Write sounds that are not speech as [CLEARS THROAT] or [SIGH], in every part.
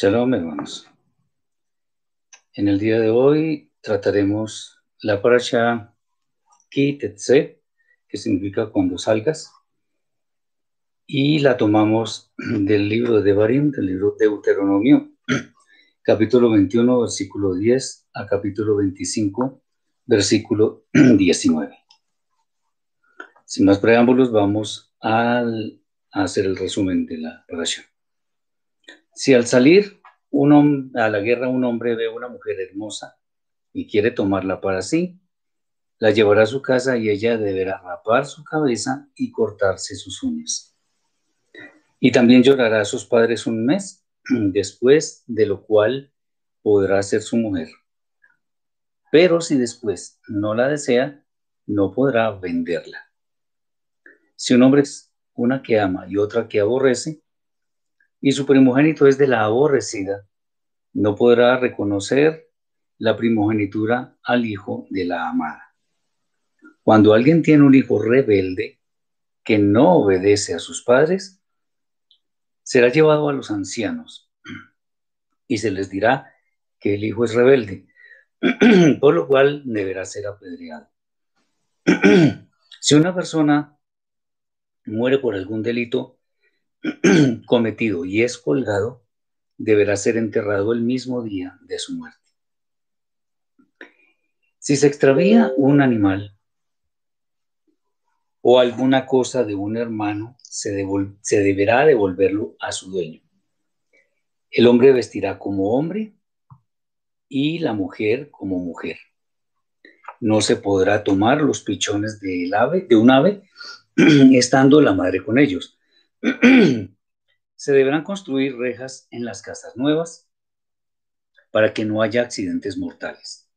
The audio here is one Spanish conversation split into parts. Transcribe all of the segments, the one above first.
Shalom, hermanos. En el día de hoy trataremos la parasha Ki Tetse, que significa cuando salgas, y la tomamos [CLEARS THROAT] del libro de Devarim, del libro de Deuteronomio, [CLEARS THROAT] capítulo 21, versículo 10 a capítulo 25, versículo [CLEARS THROAT] 19. Sin más preámbulos, vamos a hacer el resumen de la parasha. Si al salir a la guerra un hombre ve una mujer hermosa y quiere tomarla para sí, la llevará a su casa y ella deberá rapar su cabeza y cortarse sus uñas. Y también llorará a sus padres un mes, [CLEARS THROAT] después de lo cual podrá ser su mujer. Pero si después no la desea, no podrá venderla. Si un hombre es una que ama y otra que aborrece, y su primogénito es de la aborrecida, no podrá reconocer la primogenitura al hijo de la amada. Cuando alguien tiene un hijo rebelde que no obedece a sus padres, será llevado a los ancianos y se les dirá que el hijo es rebelde, [CLEARS THROAT] por lo cual deberá ser apedreado. [CLEARS THROAT] si una persona muere por algún delito, [CLEARS THROAT] cometido y es colgado, deberá ser enterrado el mismo día de su muerte. Si se extravía un animal o alguna cosa de un hermano, se, se deberá devolverlo a su dueño. El hombre vestirá como hombre y la mujer como mujer. No se podrá tomar los pichones ave, de un ave [CLEARS THROAT] estando la madre con ellos. [CLEARS THROAT] se deberán construir rejas en las casas nuevas para que no haya accidentes mortales.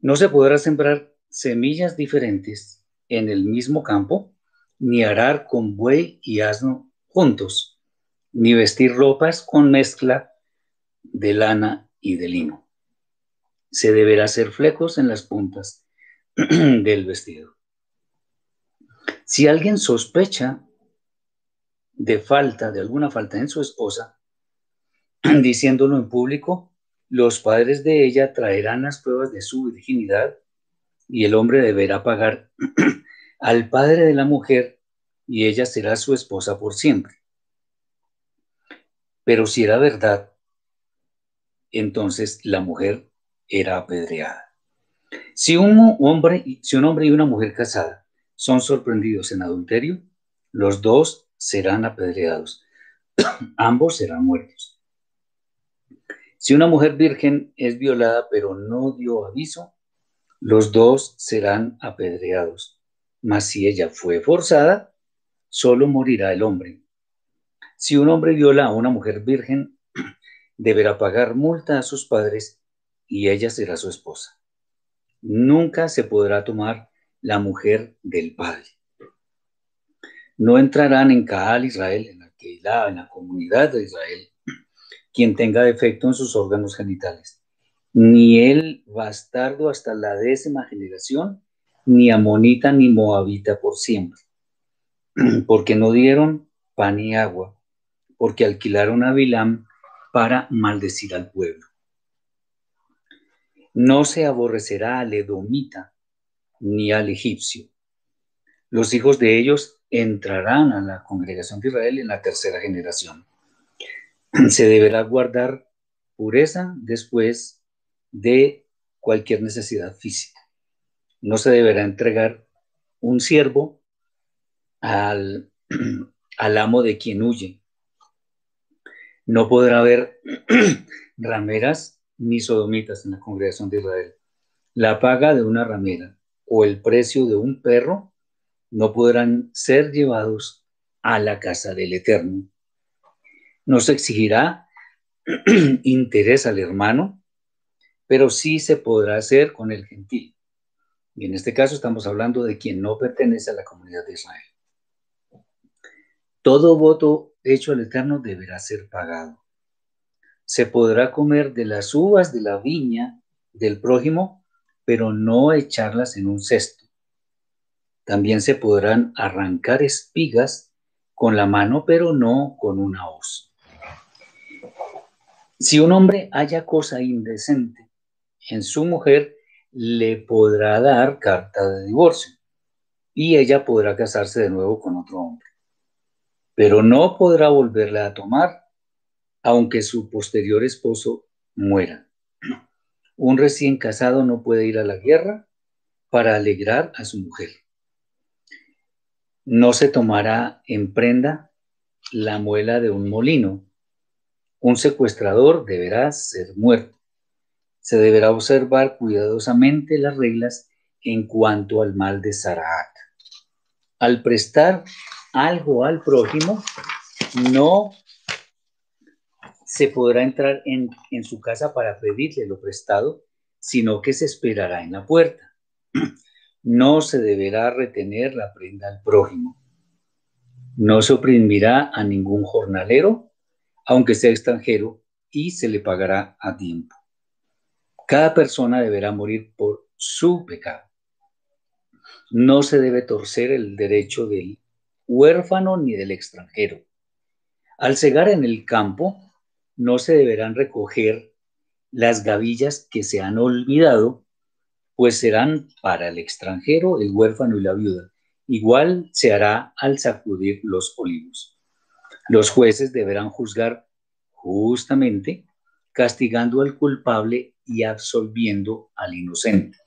No se podrá sembrar semillas diferentes en el mismo campo, ni arar con buey y asno juntos, ni vestir ropas con mezcla de lana y de lino. Se deberá hacer flecos en las puntas [CLEARS THROAT] del vestido. Si alguien sospecha de falta, de alguna falta en su esposa, [CLEARS THROAT] diciéndolo en público, los padres de ella traerán las pruebas de su virginidad y el hombre deberá pagar [CLEARS THROAT] al padre de la mujer y ella será su esposa por siempre. Pero si era verdad, entonces la mujer era apedreada. Si un hombre, si un hombre y una mujer casada son sorprendidos en adulterio, los dos serán apedreados. [COUGHS] Ambos serán muertos. Si una mujer virgen es violada pero no dio aviso, los dos serán apedreados. Mas si ella fue forzada, solo morirá el hombre. Si un hombre viola a una mujer virgen, [COUGHS] deberá pagar multa a sus padres y ella será su esposa. Nunca se podrá tomar la mujer del padre. No entrarán en Caal Israel, en la Keilah, en la comunidad de Israel, quien tenga defecto en sus órganos genitales, ni el bastardo hasta la décima generación, ni amonita ni moabita por siempre, [CLEARS THROAT] porque no dieron pan y agua, porque alquilaron a Bilam para maldecir al pueblo. No se aborrecerá al edomita ni al egipcio. Los hijos de ellos entrarán a la congregación de Israel en la tercera generación. [CLEARS THROAT] Se deberá guardar pureza después de cualquier necesidad física. No se deberá entregar un siervo al, [CLEARS THROAT] al amo de quien huye. No podrá haber [CLEARS THROAT] rameras ni sodomitas en la congregación de Israel. La paga de una ramera o el precio de un perro no podrán ser llevados a la casa del Eterno. No se exigirá [CLEARS THROAT] interés al hermano, pero sí se podrá hacer con el gentil. Y en este caso estamos hablando de quien no pertenece a la comunidad de Israel. Todo voto hecho al Eterno deberá ser pagado. Se podrá comer de las uvas de la viña del prójimo, pero no echarlas en un cesto. También se podrán arrancar espigas con la mano, pero no con una hoz. Si un hombre haya cosa indecente en su mujer, le podrá dar carta de divorcio y ella podrá casarse de nuevo con otro hombre. Pero no podrá volverla a tomar, aunque su posterior esposo muera. Un recién casado no puede ir a la guerra para alegrar a su mujer. No se tomará en prenda la muela de un molino. Un secuestrador deberá ser muerto. Se deberá observar cuidadosamente las reglas en cuanto al mal de Sarahat. Al prestar algo al prójimo, no se podrá entrar en, en, su casa para pedirle lo prestado, sino que se esperará en la puerta no se deberá retener la prenda al prójimo. No se oprimirá a ningún jornalero, aunque sea extranjero, y se le pagará a tiempo. Cada persona deberá morir por su pecado. No se debe torcer el derecho del huérfano ni del extranjero. Al cegar en el campo, no se deberán recoger las gavillas que se han olvidado pues serán para el extranjero, el huérfano y la viuda. Igual se hará al sacudir los olivos. Los jueces deberán juzgar justamente, castigando al culpable y absolviendo al inocente.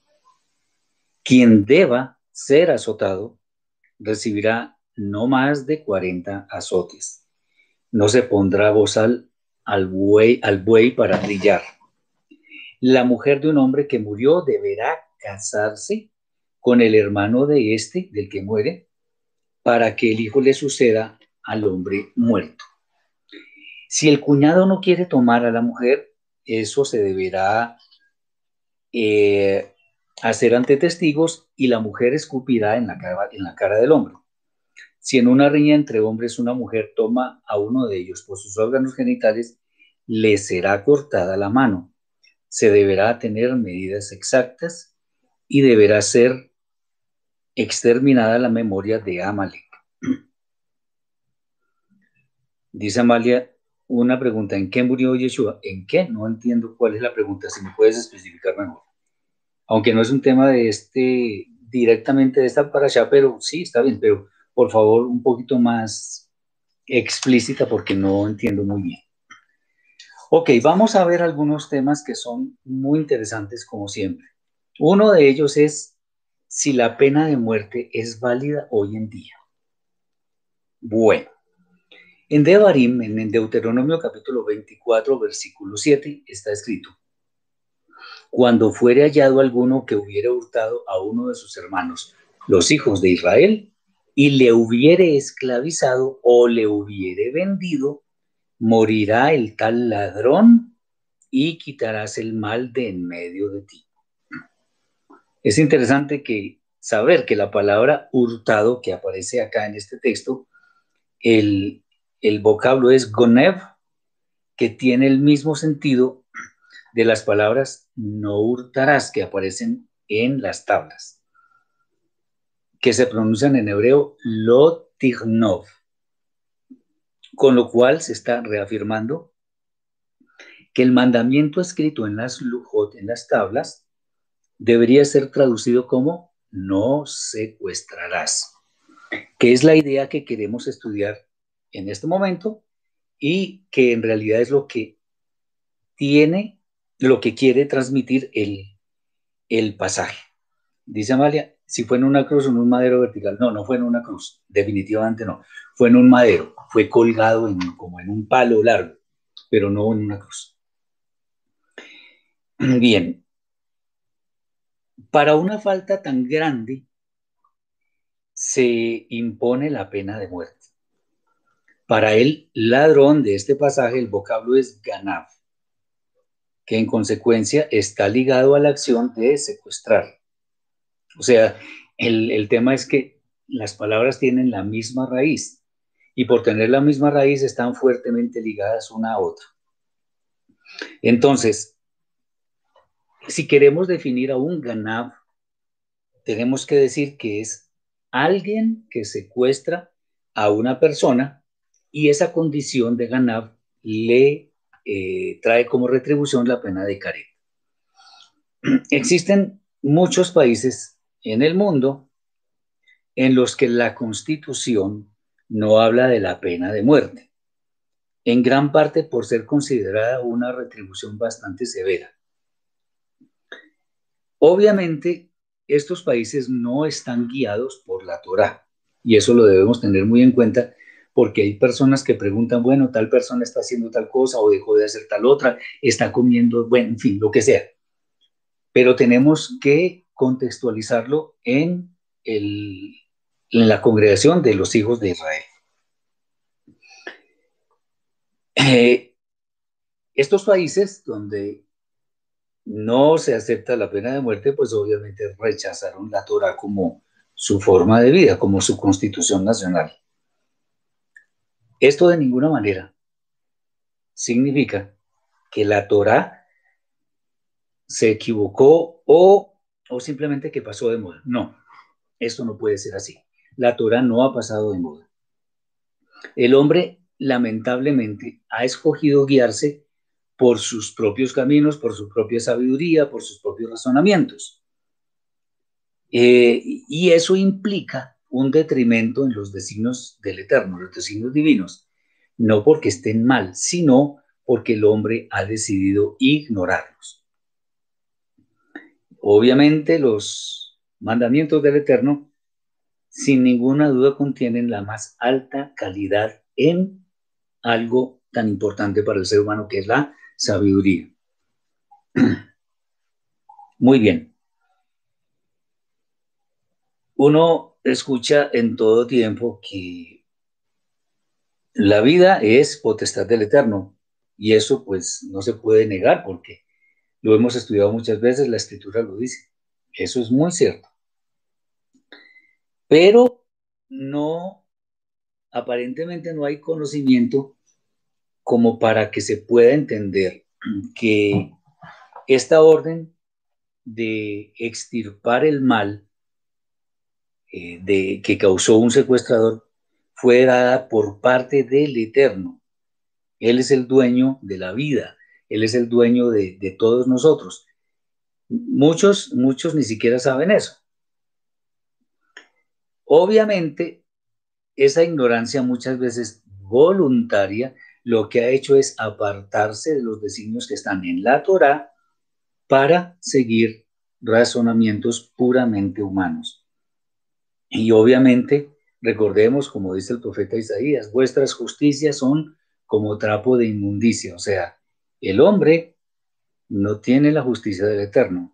Quien deba ser azotado recibirá no más de 40 azotes. No se pondrá bozal al buey, al buey para trillar la mujer de un hombre que murió deberá casarse con el hermano de este, del que muere, para que el hijo le suceda al hombre muerto. Si el cuñado no quiere tomar a la mujer, eso se deberá eh, hacer ante testigos y la mujer escupirá en la, cara, en la cara del hombre. Si en una riña entre hombres una mujer toma a uno de ellos por sus órganos genitales, le será cortada la mano se deberá tener medidas exactas y deberá ser exterminada la memoria de Amalek. [CLEARS THROAT] Dice Amalia, una pregunta, ¿en qué murió Yeshua? ¿En qué? No entiendo cuál es la pregunta, si me puedes especificar mejor. Aunque no es un tema de este, directamente de esta para allá, pero sí, está bien, pero por favor un poquito más explícita porque no entiendo muy bien. Ok, vamos a ver algunos temas que son muy interesantes como siempre. Uno de ellos es si la pena de muerte es válida hoy en día. Bueno, en Devarim, en Deuteronomio capítulo 24, versículo 7, está escrito, cuando fuere hallado alguno que hubiere hurtado a uno de sus hermanos, los hijos de Israel, y le hubiere esclavizado o le hubiere vendido, morirá el tal ladrón y quitarás el mal de en medio de ti. Es interesante que saber que la palabra hurtado que aparece acá en este texto, el, el vocablo es gonev, que tiene el mismo sentido de las palabras no hurtarás que aparecen en las tablas, que se pronuncian en hebreo lotignov con lo cual se está reafirmando que el mandamiento escrito en las lujot, en las tablas, debería ser traducido como no secuestrarás, que es la idea que queremos estudiar en este momento y que en realidad es lo que tiene, lo que quiere transmitir el, el pasaje. Dice Amalia, si fue en una cruz o en un madero vertical. No, no fue en una cruz, definitivamente no. Fue en un madero, fue colgado en, como en un palo largo, pero no en una cruz. [CLEARS THROAT] Bien, para una falta tan grande se impone la pena de muerte. Para el ladrón de este pasaje el vocablo es ganav, que en consecuencia está ligado a la acción de secuestrar. O sea, el, tema es que las palabras tienen la misma raíz y por tener la misma raíz están fuertemente ligadas una a otra. Entonces, si queremos definir a un ganav, tenemos que decir que es alguien que secuestra a una persona y esa condición de ganav le eh, trae como retribución la pena de caret. [CLEARS THROAT] Existen muchos países en el mundo en los que la constitución no habla de la pena de muerte, en gran parte por ser considerada una retribución bastante severa. Obviamente, estos países no están guiados por la Torah y eso lo debemos tener muy en cuenta porque hay personas que preguntan, bueno, tal persona está haciendo tal cosa o dejó de hacer tal otra, está comiendo, bueno, en fin, lo que sea. Pero tenemos que contextualizarlo en, el, en la congregación de los hijos de Israel. Eh, estos países donde no se acepta la pena de muerte, pues obviamente rechazaron la Torah como su forma de vida, como su constitución nacional. Esto de ninguna manera significa que la Torah se equivocó o, o simplemente que pasó de moda. No, esto no puede ser así. La Torah no ha pasado de moda. El hombre, lamentablemente, ha escogido guiarse por sus propios caminos, por su propia sabiduría, por sus propios razonamientos. Eh, y eso implica un detrimento en los designios del Eterno, los designios divinos, no porque estén mal, sino porque el hombre ha decidido ignorarlos. Obviamente los mandamientos del Eterno, sin ninguna duda, contienen la más alta calidad en algo tan importante para el ser humano que es la sabiduría. [CLEARS THROAT] Muy bien. Uno escucha en todo tiempo que la vida es potestad del Eterno y eso pues no se puede negar porque lo hemos estudiado muchas veces, la escritura lo dice. Eso es muy cierto. Pero no, aparentemente no hay conocimiento como para que se pueda entender que esta orden de extirpar el mal eh, de, que causó un secuestrador fue dada por parte del Eterno. Él es el dueño de la vida, Él es el dueño de, todos nosotros. Muchos, muchos ni siquiera saben eso. Obviamente, esa ignorancia muchas veces voluntaria lo que ha hecho es apartarse de los designios que están en la Torah para seguir razonamientos puramente humanos. Y obviamente, recordemos, como dice el profeta Isaías, vuestras justicias son como trapo de inmundicia, o sea, el hombre no tiene la justicia del Eterno.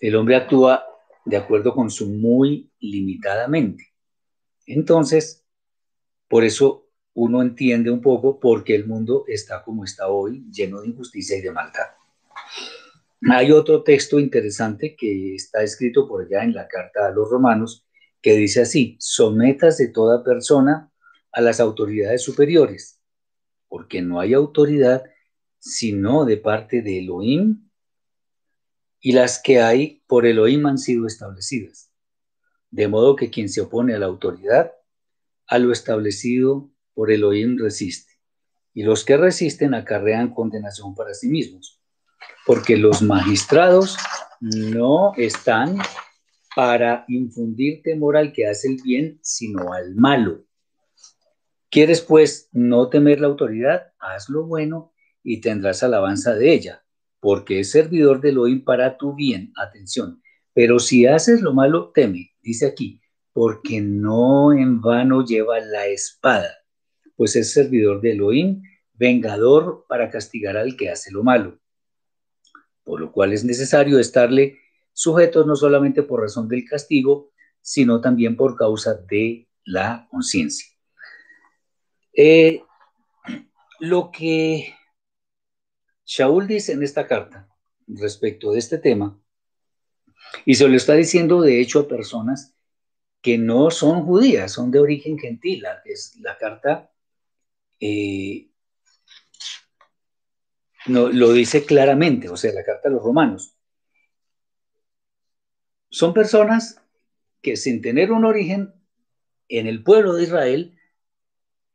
El hombre actúa de acuerdo con su muy limitadamente. Entonces, por eso uno entiende un poco por qué el mundo está como está hoy, lleno de injusticia y de maldad. Hay otro texto interesante que está escrito por allá en la carta a los romanos que dice así, sometas de toda persona a las autoridades superiores, porque no hay autoridad sino de parte de Elohim y las que hay por Elohim han sido establecidas. De modo que quien se opone a la autoridad, a lo establecido por Elohim resiste. y los que resisten acarrean condenación para sí mismos, porque los magistrados no están para infundir temor al que hace el bien, sino al malo. ¿Quieres pues no temer la autoridad? Haz lo bueno y tendrás alabanza de ella, porque es servidor de Elohim para tu bien. Atención. Pero si haces lo malo, teme, dice aquí, porque no en vano lleva la espada, pues es servidor de Elohim, vengador para castigar al que hace lo malo. Por lo cual es necesario estarle sujetos no solamente por razón del castigo, sino también por causa de la conciencia. Eh, lo que Shaul dice en esta carta respecto de este tema, y se lo está diciendo de hecho a personas que no son judías, son de origen gentil. Es la carta eh, no, lo dice claramente, o sea, la carta a los romanos. Son personas que sin tener un origen en el pueblo de Israel,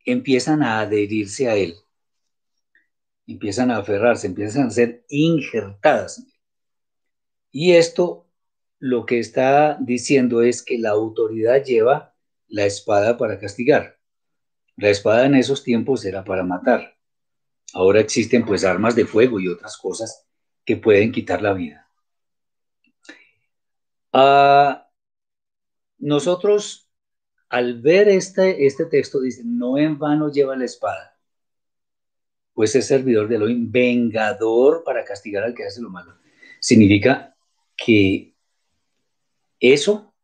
empiezan a adherirse a él, empiezan a aferrarse, empiezan a ser injertadas. Y esto lo que está diciendo es que la autoridad lleva la espada para castigar. La espada en esos tiempos era para matar. Ahora existen pues armas de fuego y otras cosas que pueden quitar la vida. Ah, nosotros al ver este, este texto dice, no en vano lleva la espada, pues es servidor de Elohim, vengador para castigar al que hace lo malo. Significa que eso,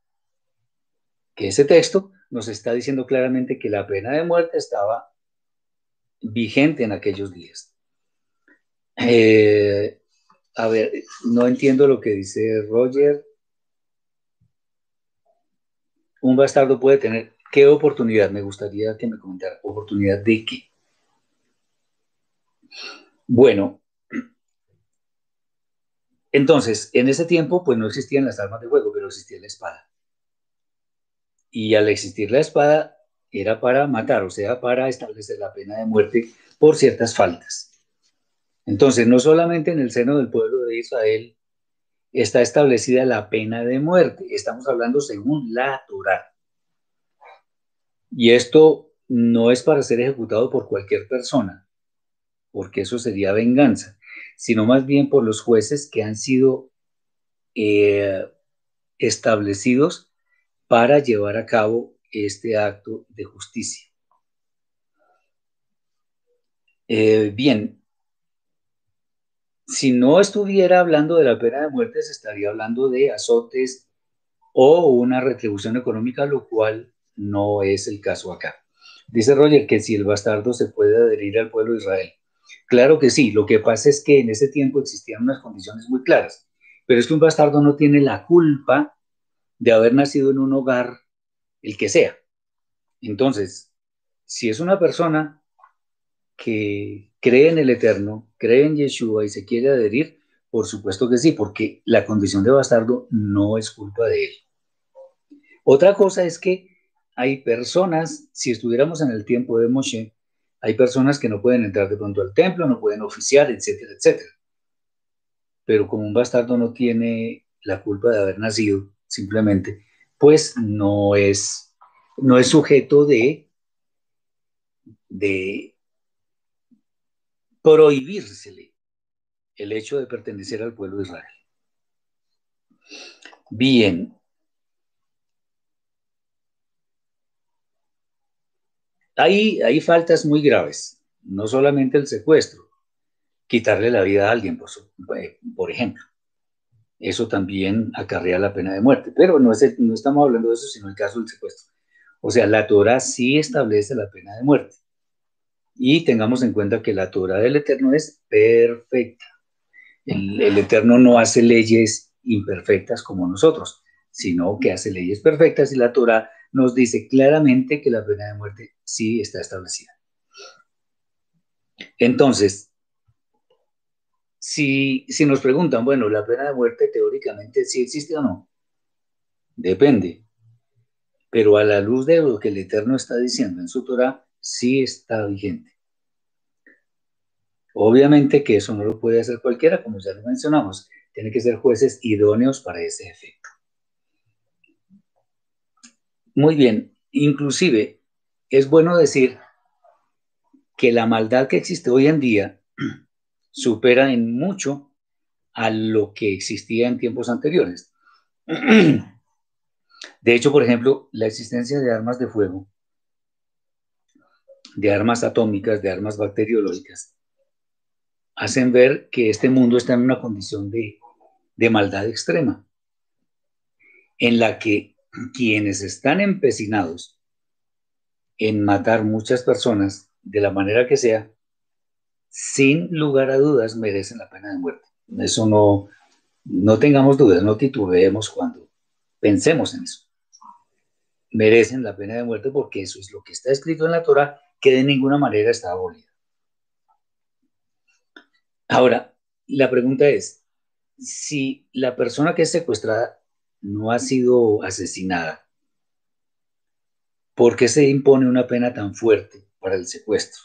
que ese texto nos está diciendo claramente que la pena de muerte estaba vigente en aquellos días. Eh, a ver, no entiendo lo que dice Roger un bastardo puede tener, ¿qué oportunidad? Me gustaría que me comentara, ¿oportunidad de qué? Bueno, entonces, en ese tiempo, pues no existían las armas de fuego, pero existía la espada. Y al existir la espada, era para matar, o sea, para establecer la pena de muerte por ciertas faltas. Entonces, no solamente en el seno del pueblo de Israel está establecida la pena de muerte. Estamos hablando según la Torah. Y esto no es para ser ejecutado por cualquier persona, porque eso sería venganza, sino más bien por los jueces que han sido eh, establecidos para llevar a cabo este acto de justicia. Eh, bien, si no estuviera hablando de la pena de muerte, se estaría hablando de azotes o una retribución económica, lo cual no es el caso acá. Dice Roger que si el bastardo se puede adherir al pueblo de Israel. Claro que sí, lo que pasa es que en ese tiempo existían unas condiciones muy claras, pero es que un bastardo no tiene la culpa de haber nacido en un hogar, el que sea. Entonces, si es una persona que cree en el Eterno, cree en Yeshua y se quiere adherir, por supuesto que sí, porque la condición de bastardo no es culpa de él. Otra cosa es que hay personas, si estuviéramos en el tiempo de Moshe, hay personas que no pueden entrar de pronto al templo, no pueden oficiar, etcétera, etcétera. Pero como un bastardo no tiene la culpa de haber nacido, simplemente, pues no es, no es sujeto de, de prohibírsele el hecho de pertenecer al pueblo de Israel. Bien. Hay, hay faltas muy graves, no solamente el secuestro, quitarle la vida a alguien, por, eh, ejemplo. Eso también acarrea la pena de muerte, pero no, es, no estamos hablando de eso, sino el caso del secuestro. O sea, la Torah sí establece la pena de muerte. Y tengamos en cuenta que la Torah del Eterno es perfecta. El, Eterno no hace leyes imperfectas como nosotros, sino que hace leyes perfectas y la Torah nos dice claramente que la pena de muerte sí está establecida. Entonces, si, si nos preguntan, bueno, la pena de muerte teóricamente sí existe o no, depende. Pero a la luz de lo que el Eterno está diciendo en su Torah, sí está vigente. Obviamente que eso no lo puede hacer cualquiera, como ya lo mencionamos. Tiene que ser jueces idóneos para ese efecto. Muy bien, inclusive es bueno decir que la maldad que existe hoy en día [CLEARS THROAT] supera en mucho a lo que existía en tiempos anteriores. [CLEARS THROAT] De hecho, por ejemplo, la existencia de armas de fuego, de armas atómicas, de armas bacteriológicas, hacen ver que este mundo está en una condición de, de maldad extrema, en la que quienes están empecinados en matar muchas personas de la manera que sea, sin lugar a dudas merecen la pena de muerte. Eso no, no tengamos dudas, no titubeemos cuando pensemos en eso. Merecen la pena de muerte porque eso es lo que está escrito en la Torah, que de ninguna manera está abolido. Ahora, la pregunta es, si la persona que es secuestrada no ha sido asesinada, ¿por qué se impone una pena tan fuerte para el secuestro?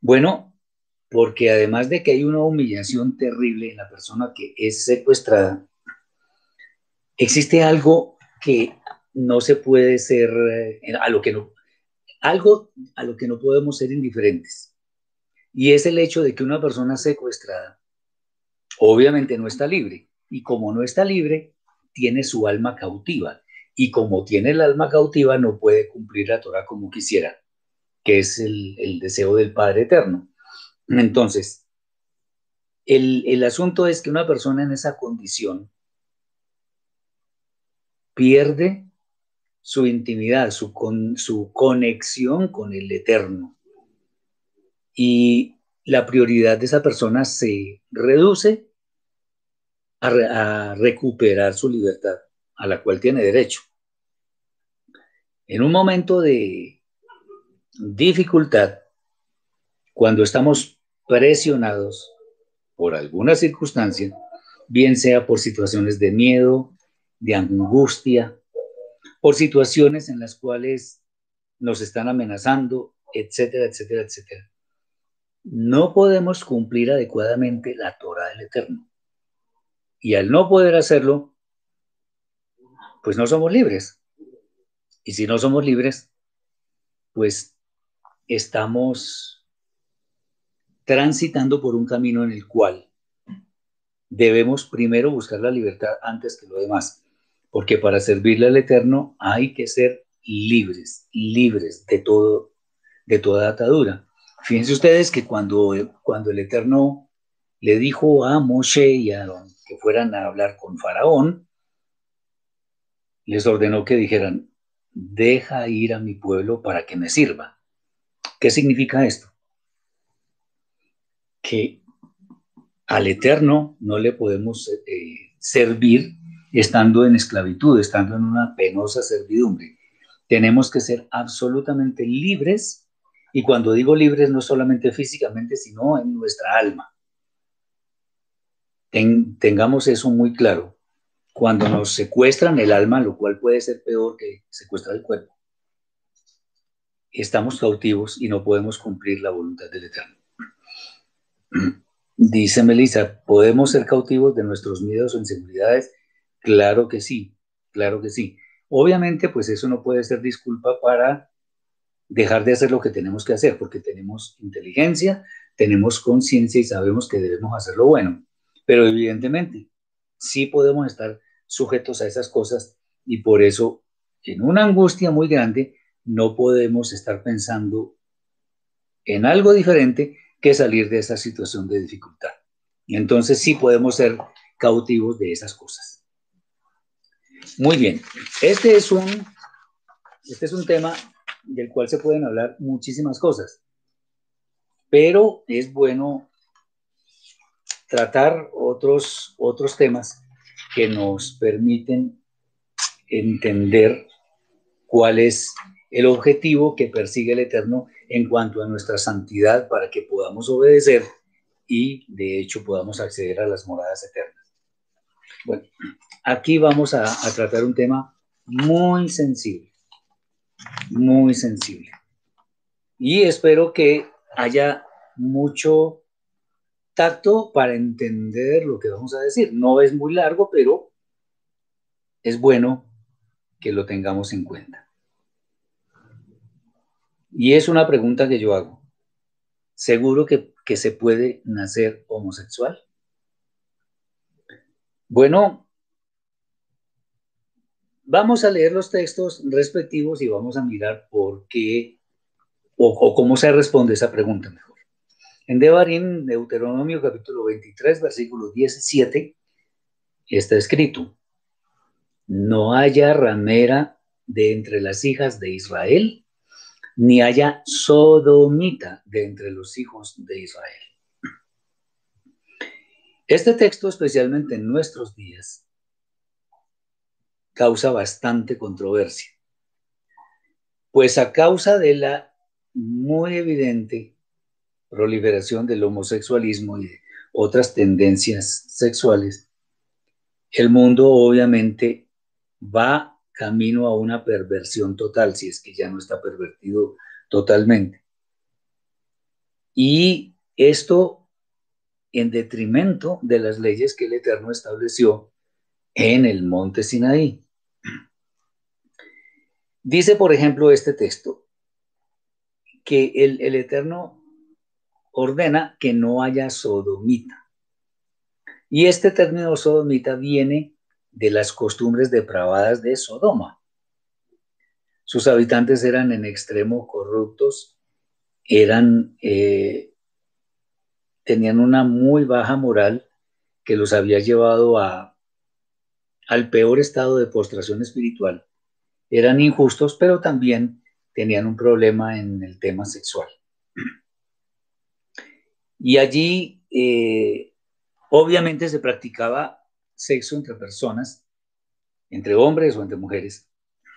Bueno, porque además de que hay una humillación terrible en la persona que es secuestrada, existe algo que no se puede ser, eh, a lo que no, algo a lo que no podemos ser indiferentes. Y es el hecho de que una persona secuestrada obviamente no está libre. Y como no está libre, tiene su alma cautiva. Y como tiene el alma cautiva, no puede cumplir la Torah como quisiera, que es el, el deseo del Padre Eterno. Entonces, el, el asunto es que una persona en esa condición pierde su intimidad, su, con, su conexión con el Eterno. Y la prioridad de esa persona se reduce a, a, recuperar su libertad, a la cual tiene derecho. En un momento de dificultad, cuando estamos presionados por alguna circunstancia, bien sea por situaciones de miedo, de angustia, por situaciones en las cuales nos están amenazando, etcétera, etcétera, etcétera. No podemos cumplir adecuadamente la Torah del Eterno. Y al no poder hacerlo, pues no somos libres. Y si no somos libres, pues estamos transitando por un camino en el cual debemos primero buscar la libertad antes que lo demás, porque para servirle al Eterno hay que ser libres, libres de todo, de toda atadura. Fíjense ustedes que cuando, cuando el Eterno le dijo a Moshe y a Aarón que fueran a hablar con Faraón, les ordenó que dijeran, deja ir a mi pueblo para que me sirva. ¿Qué significa esto? Que al Eterno no le podemos eh, servir estando en esclavitud, estando en una penosa servidumbre. Tenemos que ser absolutamente libres y cuando digo libres no solamente físicamente, sino en nuestra alma. Ten, tengamos eso muy claro. Cuando nos secuestran el alma, lo cual puede ser peor que secuestrar el cuerpo, estamos cautivos y no podemos cumplir la voluntad del Eterno. [CLEARS THROAT] Dice Melissa, ¿podemos ser cautivos de nuestros miedos o inseguridades? Claro que sí, claro que sí. Obviamente, pues eso no puede ser disculpa para dejar de hacer lo que tenemos que hacer, porque tenemos inteligencia, tenemos conciencia y sabemos que debemos hacer lo bueno. Pero evidentemente, sí podemos estar sujetos a esas cosas y por eso, en una angustia muy grande, no podemos estar pensando en algo diferente que salir de esa situación de dificultad. Y entonces sí podemos ser cautivos de esas cosas. Muy bien, este es un, este es un tema del cual se pueden hablar muchísimas cosas, pero es bueno tratar otros, otros temas que nos permiten entender cuál es el objetivo que persigue el Eterno en cuanto a nuestra santidad para que podamos obedecer y de hecho podamos acceder a las moradas eternas. Bueno, aquí vamos a, tratar un tema muy sensible, muy sensible. Y espero que haya mucho tacto para entender lo que vamos a decir. No es muy largo, pero es bueno que lo tengamos en cuenta. Y es una pregunta que yo hago. ¿Seguro que se puede nacer homosexual? Bueno, vamos a leer los textos respectivos y vamos a mirar por qué o, cómo se responde esa pregunta mejor. En Devarim, Deuteronomio capítulo 23, versículo 17, está escrito, no haya ramera de entre las hijas de Israel, ni haya sodomita de entre los hijos de Israel. Este texto, especialmente en nuestros días, causa bastante controversia, pues a causa de la muy evidente proliferación del homosexualismo y de otras tendencias sexuales, el mundo obviamente va camino a una perversión total, si es que ya no está pervertido totalmente. Y esto en detrimento de las leyes que el Eterno estableció en el monte Sinaí. Dice, por ejemplo, este texto, que el, el Eterno ordena que no haya sodomita. Y este término sodomita viene de las costumbres depravadas de Sodoma. Sus habitantes eran en extremo corruptos, eran eh, tenían una muy baja moral que los había llevado a, al peor estado de postración espiritual. Eran injustos, pero también tenían un problema en el tema sexual. Y allí, eh, obviamente, se practicaba sexo entre personas, entre hombres o entre mujeres,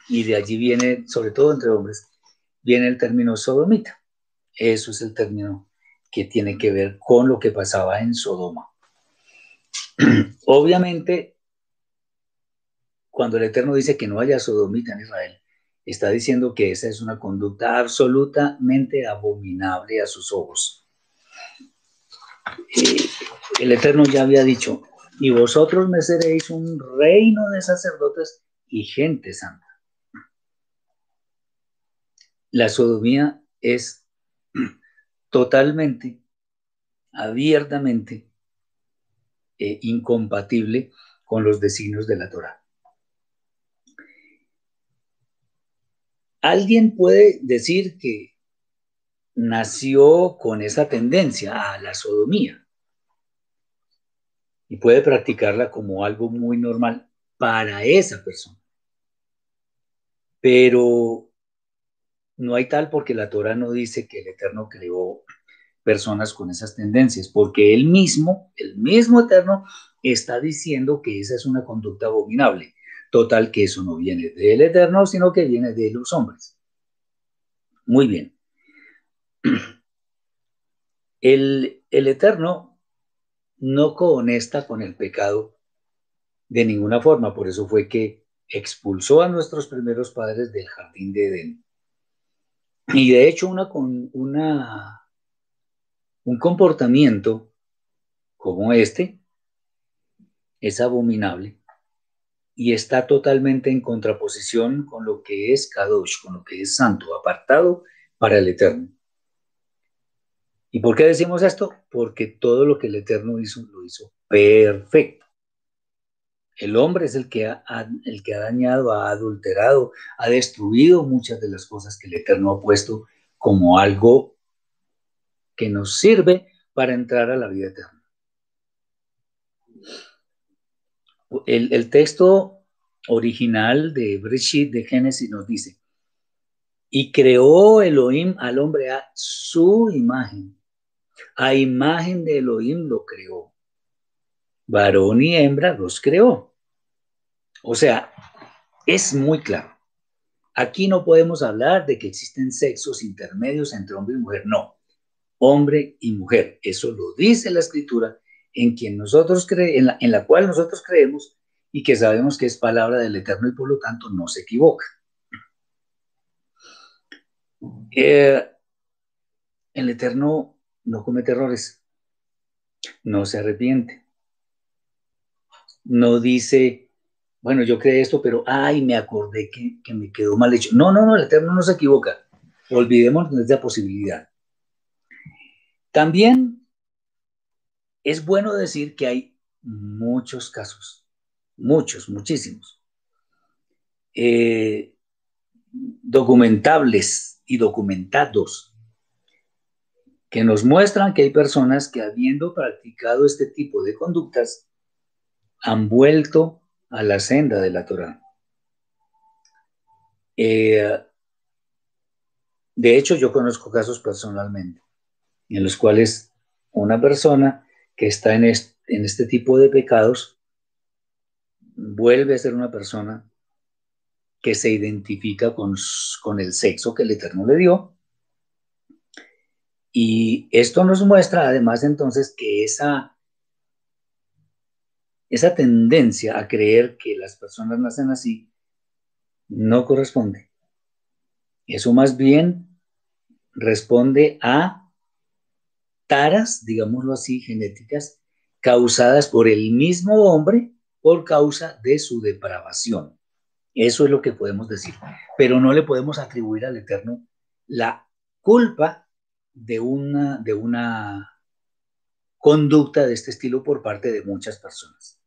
y de allí viene, sobre todo entre hombres, viene el término sodomita. Eso es el término que tiene que ver con lo que pasaba en Sodoma. [CLEARS THROAT] Obviamente, cuando el Eterno dice que no haya sodomita en Israel, está diciendo que esa es una conducta absolutamente abominable a sus ojos. Eh, el Eterno ya había dicho, y vosotros me seréis un reino de sacerdotes y gente santa. La sodomía es totalmente, abiertamente eh, incompatible con los designios de la Torah. Alguien puede decir que nació con esa tendencia a la sodomía y puede practicarla como algo muy normal para esa persona. Pero no hay tal porque la Torah no dice que el Eterno creó personas con esas tendencias, porque él mismo, el mismo Eterno, está diciendo que esa es una conducta abominable. Total, que eso no viene del Eterno, sino que viene de los hombres. Muy bien. [CLEARS THROAT] El, el Eterno no conecta con el pecado de ninguna forma, por eso fue que expulsó a nuestros primeros padres del jardín de Edén y de hecho, una, una, un comportamiento como este es abominable y está totalmente en contraposición con lo que es Kadosh, con lo que es santo, apartado para el Eterno. ¿Y por qué decimos esto? Porque todo lo que el Eterno hizo, lo hizo perfecto. El hombre es el que, ha, el que ha dañado, ha adulterado, ha destruido muchas de las cosas que el Eterno ha puesto como algo que nos sirve para entrar a la vida eterna. El, texto original de Breshit de Génesis nos dice, y creó Elohim al hombre a su imagen. A imagen de Elohim lo creó varón y hembra los creó. O sea, es muy claro. Aquí no podemos hablar de que existen sexos intermedios entre hombre y mujer, no. Hombre y mujer, eso lo dice la escritura en quien nosotros en, la, en la cual nosotros creemos y que sabemos que es palabra del Eterno y por lo tanto no se equivoca. Eh, el Eterno no comete errores, no se arrepiente, no dice, bueno, yo creé esto, pero ay, me acordé que, que me quedó mal hecho. No, no, no, el Eterno no se equivoca. Olvidemos de esa posibilidad. También es bueno decir que hay muchos casos, muchos, muchísimos, eh, documentables y documentados que nos muestran que hay personas que habiendo practicado este tipo de conductas han vuelto a la senda de la Torah. Eh, de hecho, yo conozco casos personalmente en los cuales una persona que está en este, tipo de pecados vuelve a ser una persona que se identifica con, con el sexo que el Eterno le dio. Y esto nos muestra además entonces que esa, esa tendencia a creer que las personas nacen así no corresponde. Eso más bien responde a taras, digámoslo así, genéticas, causadas por el mismo hombre por causa de su depravación. Eso es lo que podemos decir. Pero no le podemos atribuir al Eterno la culpa de una, de una conducta de este estilo por parte de muchas personas.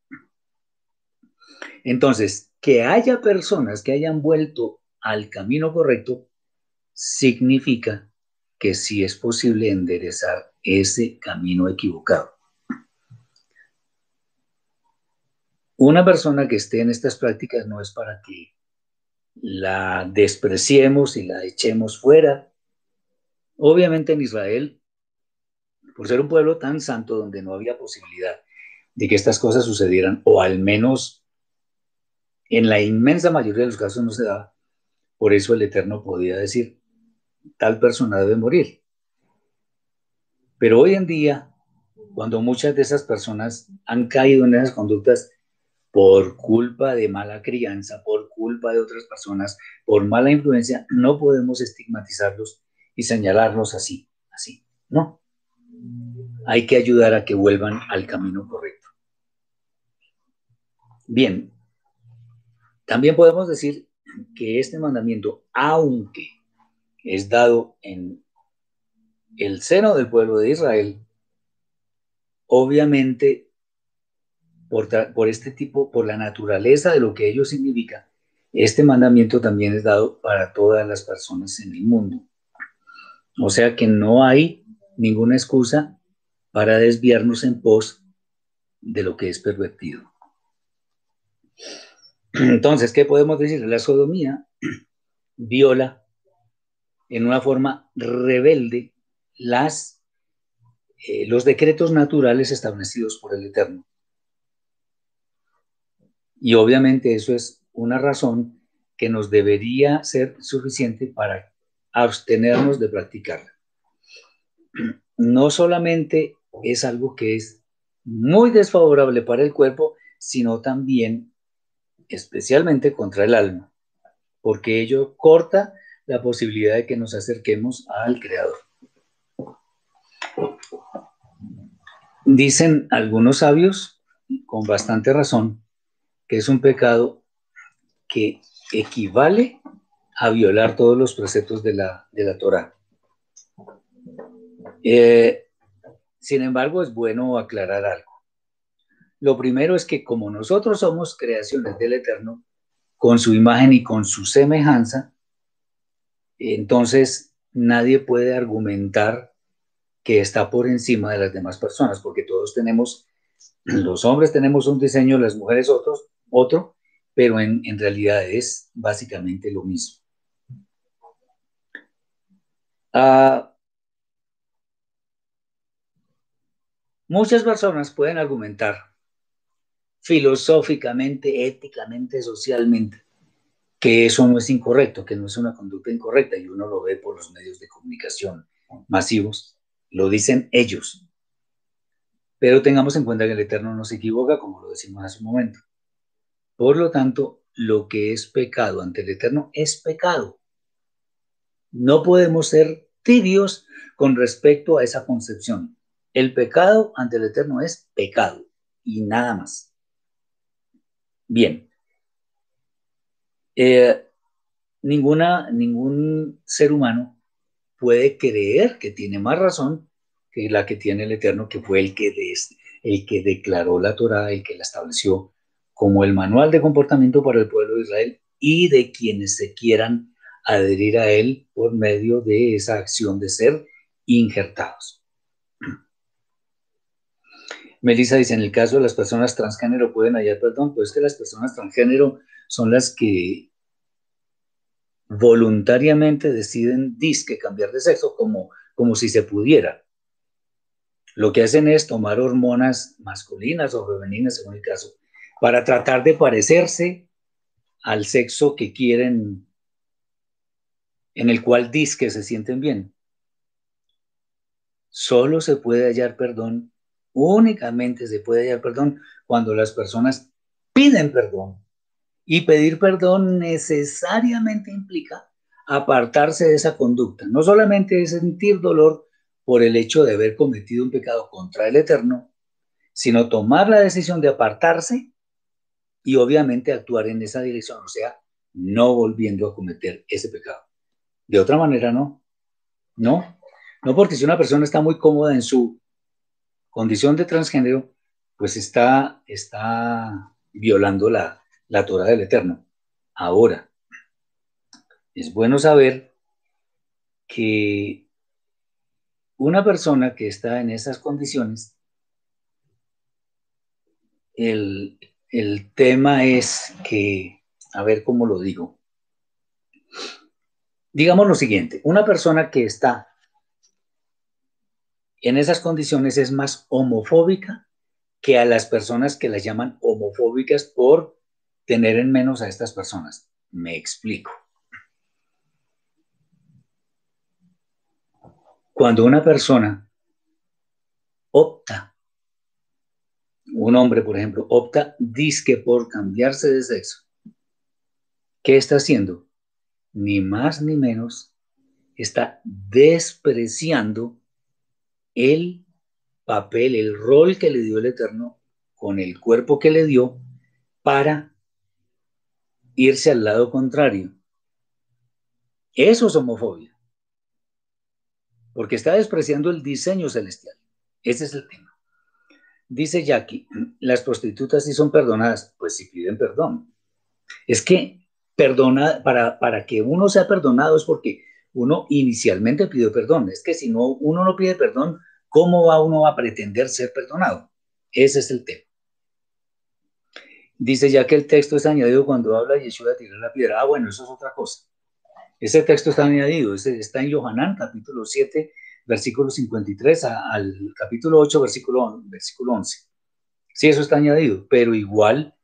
Entonces, que haya personas que hayan vuelto al camino correcto significa que sí es posible enderezar ese camino equivocado. Una persona que esté en estas prácticas no es para que la despreciemos y la echemos fuera. Obviamente en Israel, por ser un pueblo tan santo donde no había posibilidad de que estas cosas sucedieran, o al menos en la inmensa mayoría de los casos no se daba, por eso el Eterno podía decir, tal persona debe morir. Pero hoy en día, cuando muchas de esas personas han caído en esas conductas por culpa de mala crianza, por culpa de otras personas, por mala influencia, no podemos estigmatizarlos y señalarlos así, así. No. Hay que ayudar a que vuelvan al camino correcto. Bien, también podemos decir que este mandamiento, aunque es dado en el seno del pueblo de Israel, obviamente por, por, este tipo, por la naturaleza de lo que ello significa, este mandamiento también es dado para todas las personas en el mundo. O sea que no hay ninguna excusa para desviarnos en pos de lo que es pervertido. Entonces, ¿qué podemos decir? La sodomía viola en una forma rebelde las, eh, los decretos naturales establecidos por el Eterno. Y obviamente eso es una razón que nos debería ser suficiente para abstenernos de practicarla. No solamente es algo que es muy desfavorable para el cuerpo, sino también especialmente contra el alma, porque ello corta la posibilidad de que nos acerquemos al Creador. Dicen algunos sabios, con bastante razón, que es un pecado que equivale a violar todos los preceptos de la, de la Torah. Eh, sin embargo, es bueno aclarar algo. Lo primero es que como nosotros somos creaciones del Eterno, con su imagen y con su semejanza, entonces nadie puede argumentar que está por encima de las demás personas, porque todos tenemos, [CLEARS THROAT] los hombres tenemos un diseño, las mujeres otros, otro, pero en, realidad es básicamente lo mismo. Ah, muchas personas pueden argumentar filosóficamente, éticamente, socialmente, que eso no es incorrecto, que no es una conducta incorrecta, y uno lo ve por los medios de comunicación masivos, lo dicen ellos. Pero tengamos en cuenta que el Eterno no se equivoca, como lo decimos hace un momento. Por lo tanto, lo que es pecado ante el Eterno es pecado. No podemos ser tibios con respecto a esa concepción. El pecado ante el Eterno es pecado y nada más. Bien. Eh, ninguna, ningún ser humano puede creer que tiene más razón que la que tiene el Eterno, que fue el que, el que declaró la Torah, el que la estableció como el manual de comportamiento para el pueblo de Israel y de quienes se quieran adherir a él por medio de esa acción de ser injertados. [CLEARS THROAT] Melissa dice, en el caso de las personas transgénero pueden hallar perdón, pues es que las personas transgénero son las que voluntariamente deciden disque cambiar de sexo como, como si se pudiera. Lo que hacen es tomar hormonas masculinas o femeninas, según el caso, para tratar de parecerse al sexo que quieren, en el cual disque se sienten bien. Solo se puede hallar perdón, únicamente se puede hallar perdón cuando las personas piden perdón. Y pedir perdón necesariamente implica apartarse de esa conducta. No solamente es sentir dolor por el hecho de haber cometido un pecado contra el Eterno, sino tomar la decisión de apartarse y obviamente actuar en esa dirección, o sea, no volviendo a cometer ese pecado. De otra manera, no. No, no porque si una persona está muy cómoda en su condición de transgénero, pues está, está violando la, la Torah del Eterno. Ahora, es bueno saber que una persona que está en esas condiciones, el, el tema es que, a ver cómo lo digo. Digamos lo siguiente, una persona que está en esas condiciones es más homofóbica que a las personas que las llaman homofóbicas por tener en menos a estas personas. Me explico. Cuando una persona opta un hombre, por ejemplo, opta disque por cambiarse de sexo, ¿qué está haciendo? Ni más ni menos está despreciando el papel, el rol que le dio el Eterno con el cuerpo que le dio para irse al lado contrario. Eso es homofobia. Porque está despreciando el diseño celestial. Ese es el tema. Dice Jackie, las prostitutas sí son perdonadas, pues si piden perdón. Es que perdona, para, para que uno sea perdonado es porque uno inicialmente pidió perdón. Es que si no, uno no pide perdón, ¿cómo va uno a pretender ser perdonado? Ese es el tema. Dice ya que el texto es añadido cuando habla Yeshua de tirar la piedra. Ah, bueno, eso es otra cosa. Ese texto está añadido, está en Yohanan, capítulo 7, versículo 53 al capítulo 8, versículo, versículo 11. Sí, eso está añadido, pero igual,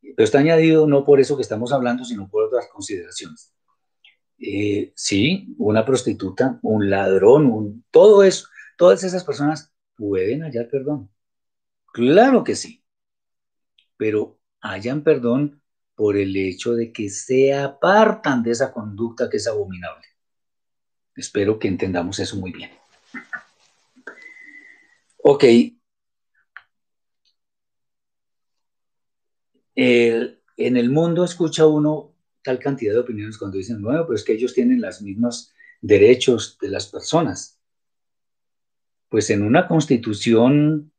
pero está añadido no por eso que estamos hablando, sino por otras consideraciones. Eh, sí, una prostituta, un ladrón, un, todo eso, todas esas personas pueden hallar perdón. Claro que sí, pero hayan perdón por el hecho de que se apartan de esa conducta que es abominable. Espero que entendamos eso muy bien. Ok. en el mundo escucha uno tal cantidad de opiniones cuando dicen, bueno, pues que ellos tienen los mismos derechos de las personas. Pues en una constitución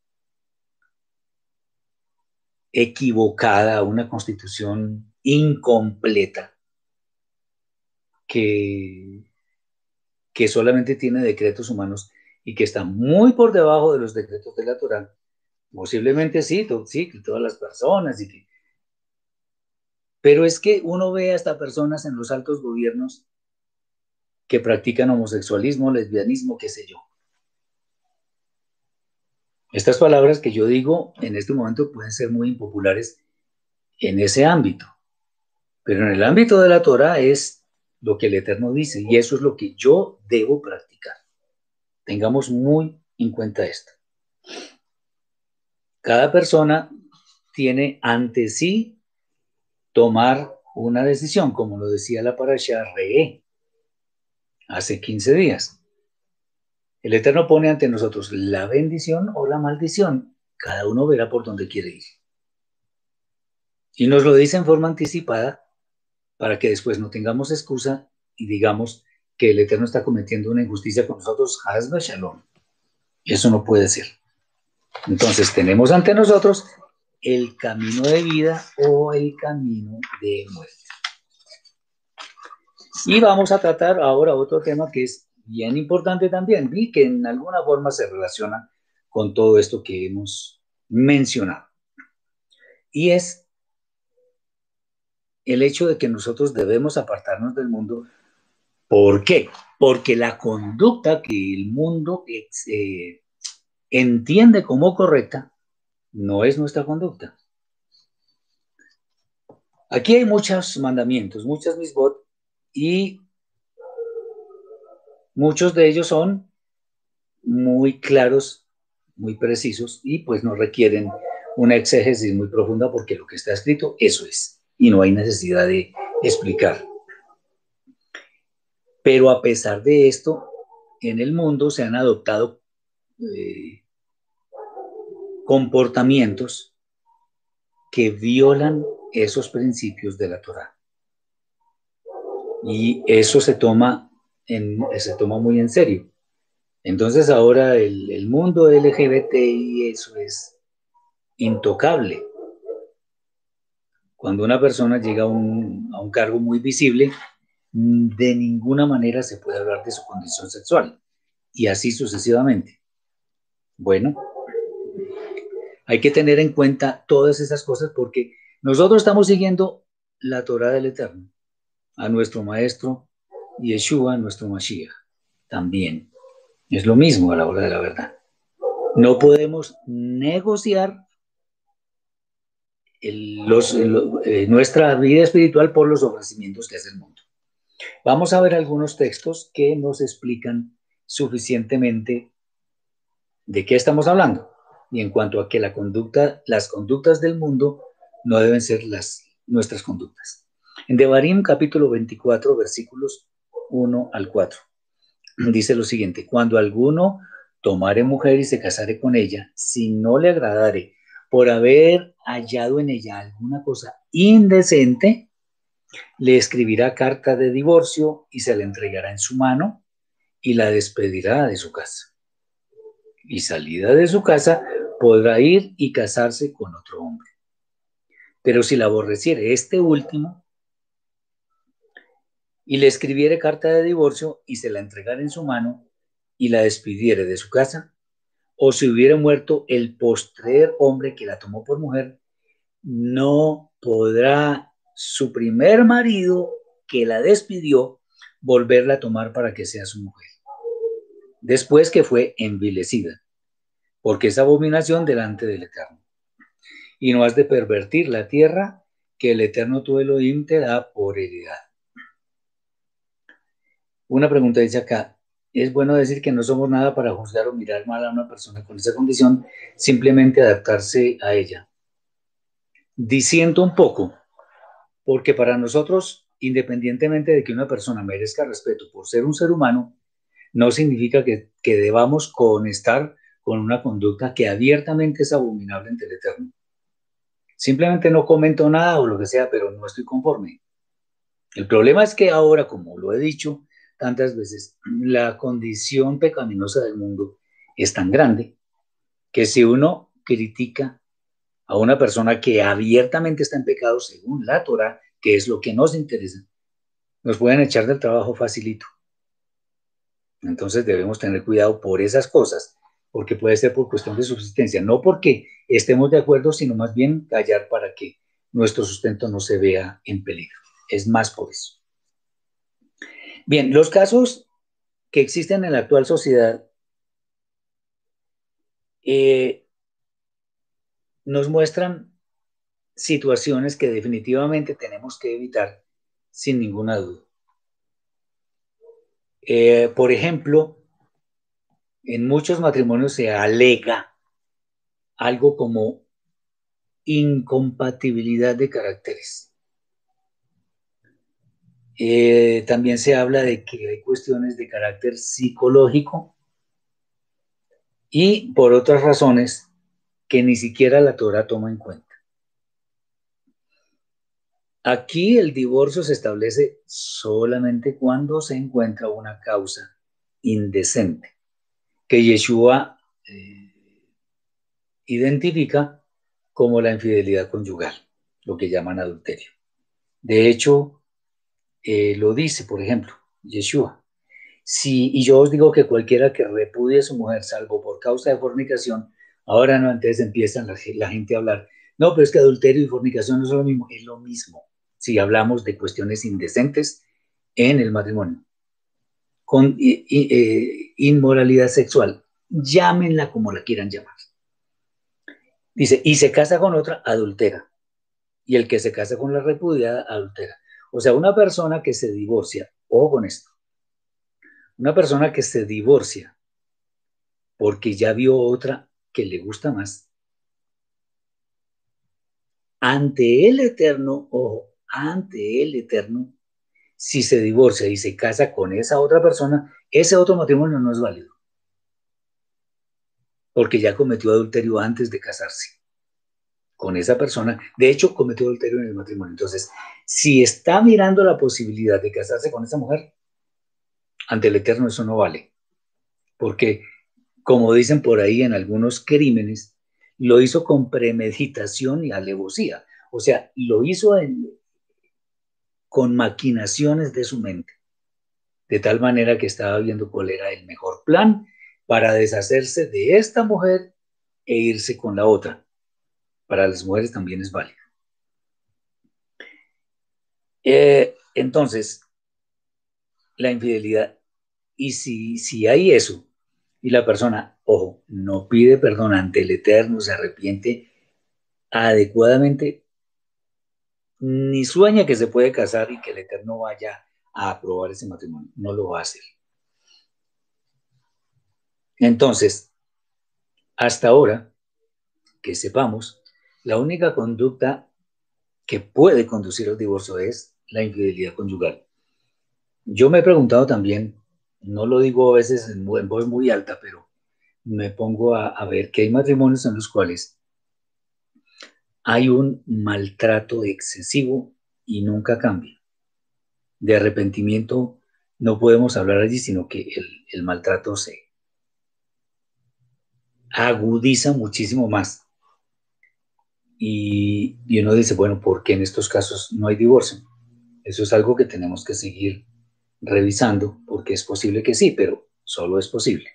equivocada, una constitución incompleta, que que solamente tiene decretos humanos y que está muy por debajo de los decretos de la Torah, posiblemente sí, sí, todas las personas. Pero es que uno ve hasta personas en los altos gobiernos que practican homosexualismo, lesbianismo, qué sé yo. Estas palabras que yo digo en este momento pueden ser muy impopulares en ese ámbito, pero en el ámbito de la Torah es lo que el Eterno dice y eso es lo que yo debo practicar. Tengamos muy en cuenta esto. Cada persona tiene ante sí tomar una decisión, como lo decía la parasha Re hace 15 días. El Eterno pone ante nosotros la bendición o la maldición. Cada uno verá por dónde quiere ir. Y nos lo dice en forma anticipada para que después no tengamos excusa y digamos que el Eterno está cometiendo una injusticia con nosotros. Hazme shalom. Eso no puede ser. Entonces tenemos ante nosotros el camino de vida o el camino de muerte. Y vamos a tratar ahora otro tema que es bien importante también y que en alguna forma se relaciona con todo esto que hemos mencionado. Y es el hecho de que nosotros debemos apartarnos del mundo. ¿Por qué? Porque la conducta que el mundo eh, entiende como correcta no es nuestra conducta. Aquí hay muchos mandamientos, muchas misbot, y muchos de ellos son muy claros, muy precisos, y pues no requieren una exégesis muy profunda porque lo que está escrito, eso es, y no hay necesidad de explicar. Pero a pesar de esto, en el mundo se han adoptado eh, comportamientos que violan esos principios de la Torah. Y eso se toma, en, se toma muy en serio. Entonces ahora el, mundo LGBT y eso es intocable. Cuando una persona llega a un, a un cargo muy visible, de ninguna manera se puede hablar de su condición sexual. Y así sucesivamente. Bueno, hay que tener en cuenta todas esas cosas porque nosotros estamos siguiendo la Torah del Eterno, a nuestro maestro Yeshua, nuestro Mashiach, también. Es lo mismo a la hora de la verdad. No podemos negociar eh, nuestra vida espiritual por los ofrecimientos que hace el mundo. Vamos a ver algunos textos que nos explican suficientemente de qué estamos hablando y en cuanto a que las conductas del mundo no deben ser las nuestras conductas. En Devarim capítulo 24 versículos 1 al 4 dice lo siguiente, cuando alguno tomare mujer y se casare con ella, si no le agradare por haber hallado en ella alguna cosa indecente, le escribirá carta de divorcio y se la entregará en su mano y la despedirá de su casa. Y salida de su casa, podrá ir y casarse con otro hombre. Pero si la aborreciere este último y le escribiere carta de divorcio y se la entregara en su mano y la despidiere de su casa, o si hubiera muerto el postrer hombre que la tomó por mujer, no podrá su primer marido que la despidió volverla a tomar para que sea su mujer, después que fue envilecida porque es abominación delante del Eterno. Y no has de pervertir la tierra que el Eterno tu Elohim te da por heredad. Una pregunta dice acá, ¿es bueno decir que no somos nada para juzgar o mirar mal a una persona con esa condición, simplemente adaptarse a ella? Diciendo un poco, porque para nosotros, independientemente de que una persona merezca respeto por ser un ser humano, no significa que, que debamos estar con una conducta que abiertamente es abominable ante el Eterno. Simplemente no comento nada o lo que sea, pero no estoy conforme. El problema es que ahora, como lo he dicho tantas veces, la condición pecaminosa del mundo es tan grande que si uno critica a una persona que abiertamente está en pecado según la Torah, que es lo que nos interesa, nos pueden echar del trabajo facilito. Entonces debemos tener cuidado por esas cosas porque puede ser por cuestión de subsistencia, no porque estemos de acuerdo, sino más bien callar para que nuestro sustento no se vea en peligro. Es más por eso. Bien, los casos que existen en la actual sociedad eh, nos muestran situaciones que definitivamente tenemos que evitar sin ninguna duda. Eh, por ejemplo, en muchos matrimonios se alega algo como incompatibilidad de caracteres. Eh, también se habla de que hay cuestiones de carácter psicológico y por otras razones que ni siquiera la Torah toma en cuenta. Aquí el divorcio se establece solamente cuando se encuentra una causa indecente que Yeshua eh, identifica como la infidelidad conyugal, lo que llaman adulterio. De hecho, eh, lo dice, por ejemplo, Yeshua. Si, y yo os digo que cualquiera que repudie a su mujer, salvo por causa de fornicación, ahora no, antes empiezan la, la gente a hablar, no, pero es que adulterio y fornicación no son lo mismo, es lo mismo si hablamos de cuestiones indecentes en el matrimonio. Con eh, inmoralidad sexual, llámenla como la quieran llamar. Dice, y se casa con otra, adultera. Y el que se casa con la repudiada, adultera. O sea, una persona que se divorcia, ojo con esto, una persona que se divorcia porque ya vio otra que le gusta más, ante el Eterno, ojo, ante el Eterno, si se divorcia y se casa con esa otra persona, ese otro matrimonio no es válido. Porque ya cometió adulterio antes de casarse con esa persona. De hecho, cometió adulterio en el matrimonio. Entonces, si está mirando la posibilidad de casarse con esa mujer, ante el Eterno eso no vale. Porque, como dicen por ahí en algunos crímenes, lo hizo con premeditación y alevosía. O sea, lo hizo con maquinaciones de su mente, de tal manera que estaba viendo cuál era el mejor plan para deshacerse de esta mujer e irse con la otra. Para las mujeres también es válido. Eh, entonces, la infidelidad, y si, si hay eso, y la persona, ojo, no pide perdón ante el Eterno, se arrepiente adecuadamente, ni sueña que se puede casar y que el Eterno vaya a aprobar ese matrimonio. No lo va a hacer. Entonces, hasta ahora, que sepamos, la única conducta que puede conducir al divorcio es la infidelidad conyugal. Yo me he preguntado también, no lo digo a veces en voz muy alta, pero me pongo a, ver que hay matrimonios en los cuales hay un maltrato excesivo y nunca cambia. De arrepentimiento no podemos hablar allí, sino que el, maltrato se agudiza muchísimo más. Y, y, uno dice, bueno, ¿por qué en estos casos no hay divorcio? Eso es algo que tenemos que seguir revisando, porque es posible que sí, pero solo es posible.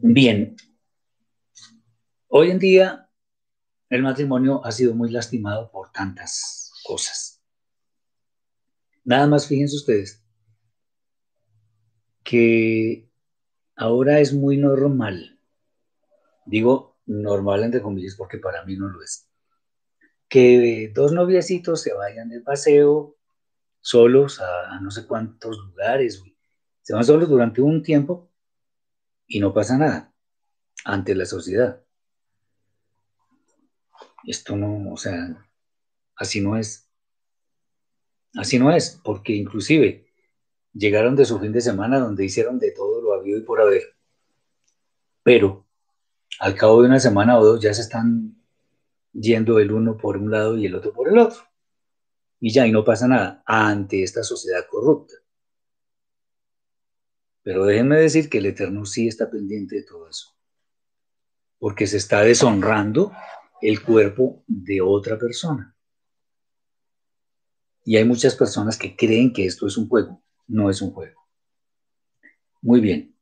Bien, Hoy en día el matrimonio ha sido muy lastimado por tantas cosas. Nada más fíjense ustedes que ahora es muy normal, digo normal entre comillas porque para mí no lo es, que dos noviecitos se vayan de paseo solos a, no sé cuántos lugares, se van solos durante un tiempo y no pasa nada ante la sociedad. Esto no, o sea, así no es. Así no es, porque inclusive llegaron de su fin de semana donde hicieron de todo lo habido y por haber. Pero al cabo de una semana o dos ya se están yendo el uno por un lado y el otro por el otro. Y ya, y no pasa nada ante esta sociedad corrupta. Pero déjenme decir que el Eterno sí está pendiente de todo eso. Porque se está deshonrando el cuerpo de otra persona. Y hay muchas personas que creen que esto es un juego. No es un juego. Muy bien.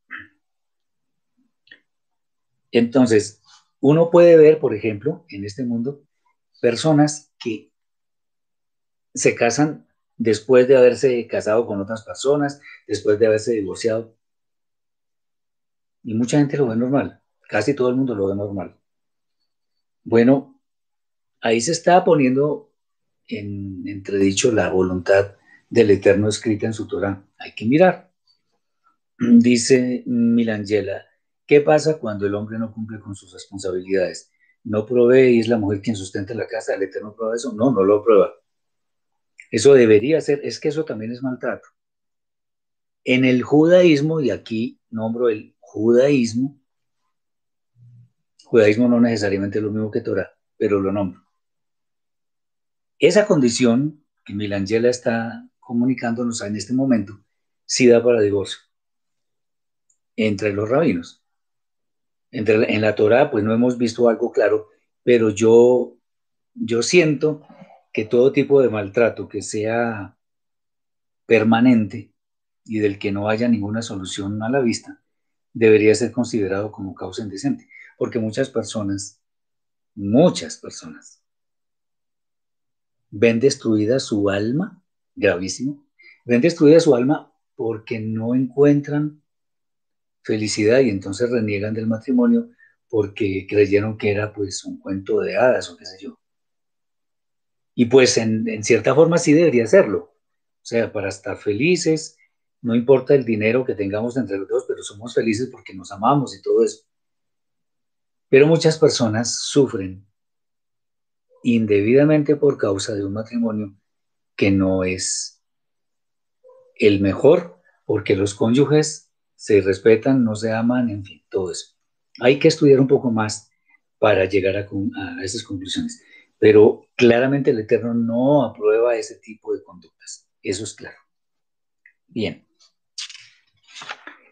Entonces, uno puede ver, por ejemplo, en este mundo, personas que se casan después de haberse casado con otras personas, después de haberse divorciado. Y mucha gente lo ve normal. Casi todo el mundo lo ve normal. Bueno, ahí se está poniendo en entredicho la voluntad del Eterno escrita en su Torah. Hay que mirar. Dice Milangela, ¿qué pasa cuando el hombre no cumple con sus responsabilidades? No provee y es la mujer quien sustenta la casa, ¿el Eterno prueba eso? No, no lo prueba. Eso debería ser, es que eso también es maltrato. En el judaísmo, y aquí nombro el judaísmo. Judaísmo no necesariamente es lo mismo que Torah, pero lo nombro. Esa condición que Milangela está comunicándonos en este momento, sí da para divorcio entre los rabinos. En la Torah, pues no hemos visto algo claro, pero yo, yo siento que todo tipo de maltrato que sea permanente y del que no haya ninguna solución a la vista, debería ser considerado como causa indecente, porque muchas personas, muchas personas, ven destruida su alma, gravísimo, ven destruida su alma porque no encuentran felicidad y entonces reniegan del matrimonio porque creyeron que era pues un cuento de hadas o qué sé yo. Y pues en, cierta forma sí debería serlo. O sea, para estar felices, no importa el dinero que tengamos entre los dos, pero somos felices porque nos amamos y todo eso. Pero muchas personas sufren indebidamente por causa de un matrimonio que no es el mejor, porque los cónyuges se respetan, no se aman, en fin, todo eso. Hay que estudiar un poco más para llegar a, esas conclusiones. Pero claramente el Eterno no aprueba ese tipo de conductas. Eso es claro. Bien.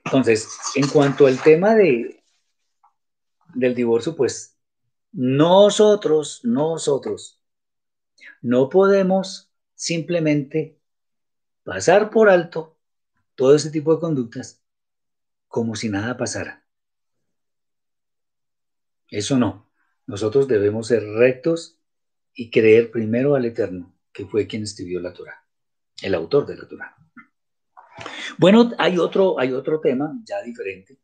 Entonces, en cuanto al tema de, del divorcio, pues nosotros, nosotros, no podemos simplemente pasar por alto todo ese tipo de conductas como si nada pasara. Eso no. Nosotros debemos ser rectos y creer primero al Eterno, que fue quien escribió la Torah, el autor de la Torah. Bueno, hay otro, hay otro tema ya diferente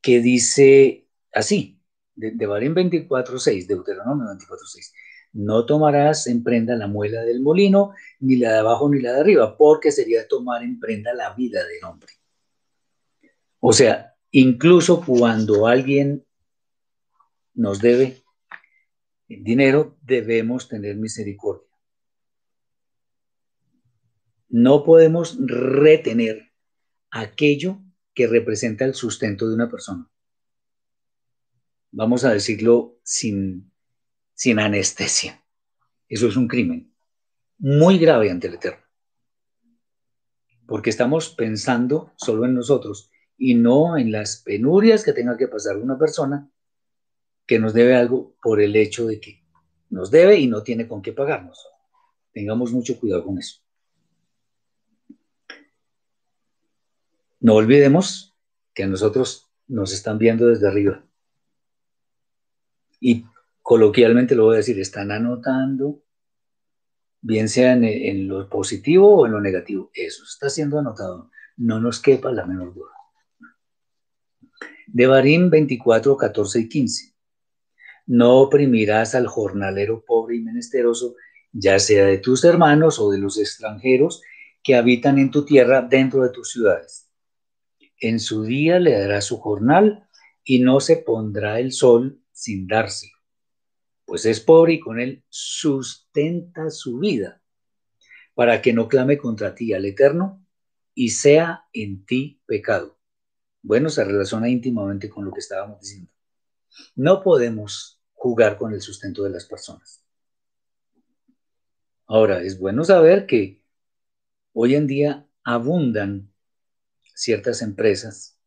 que dice así, de, de Barín 24.6, Deuteronomio 24.6. No tomarás en prenda la muela del molino, ni la de abajo ni la de arriba, porque sería tomar en prenda la vida del hombre. O sea, incluso cuando alguien nos debe dinero, debemos tener misericordia. No podemos retener aquello que representa el sustento de una persona vamos a decirlo sin, sin anestesia. Eso es un crimen muy grave ante el Eterno. Porque estamos pensando solo en nosotros y no en las penurias que tenga que pasar una persona que nos debe algo por el hecho de que nos debe y no tiene con qué pagarnos. Tengamos mucho cuidado con eso. No olvidemos que a nosotros nos están viendo desde arriba y coloquialmente lo voy a decir, están anotando, bien sea en, lo positivo o en lo negativo. Eso está siendo anotado. No nos quepa la menor duda. De Barín 24, 14 y 15. No oprimirás al jornalero pobre y menesteroso, ya sea de tus hermanos o de los extranjeros que habitan en tu tierra dentro de tus ciudades. En su día le dará su jornal y no se pondrá el sol sin dárselo, pues es pobre y con él sustenta su vida, para que no clame contra ti al Eterno y sea en ti pecado. Bueno, se relaciona íntimamente con lo que estábamos diciendo. No podemos jugar con el sustento de las personas. Ahora, es bueno saber que hoy en día abundan ciertas empresas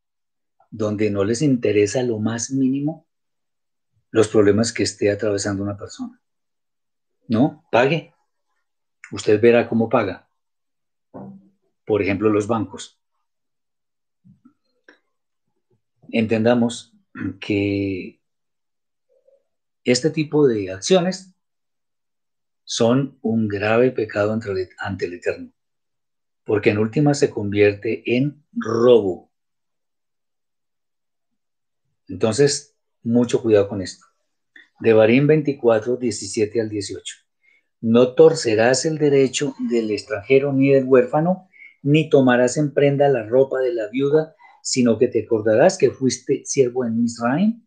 donde no les interesa lo más mínimo los problemas que esté atravesando una persona. ¿No? Pague. Usted verá cómo paga. Por ejemplo, los bancos. Entendamos que este tipo de acciones son un grave pecado ante el Eterno, porque en última se convierte en robo. Entonces, mucho cuidado con esto. De Barín 24, 17 al 18. No torcerás el derecho del extranjero ni del huérfano, ni tomarás en prenda la ropa de la viuda, sino que te acordarás que fuiste siervo en Misraim,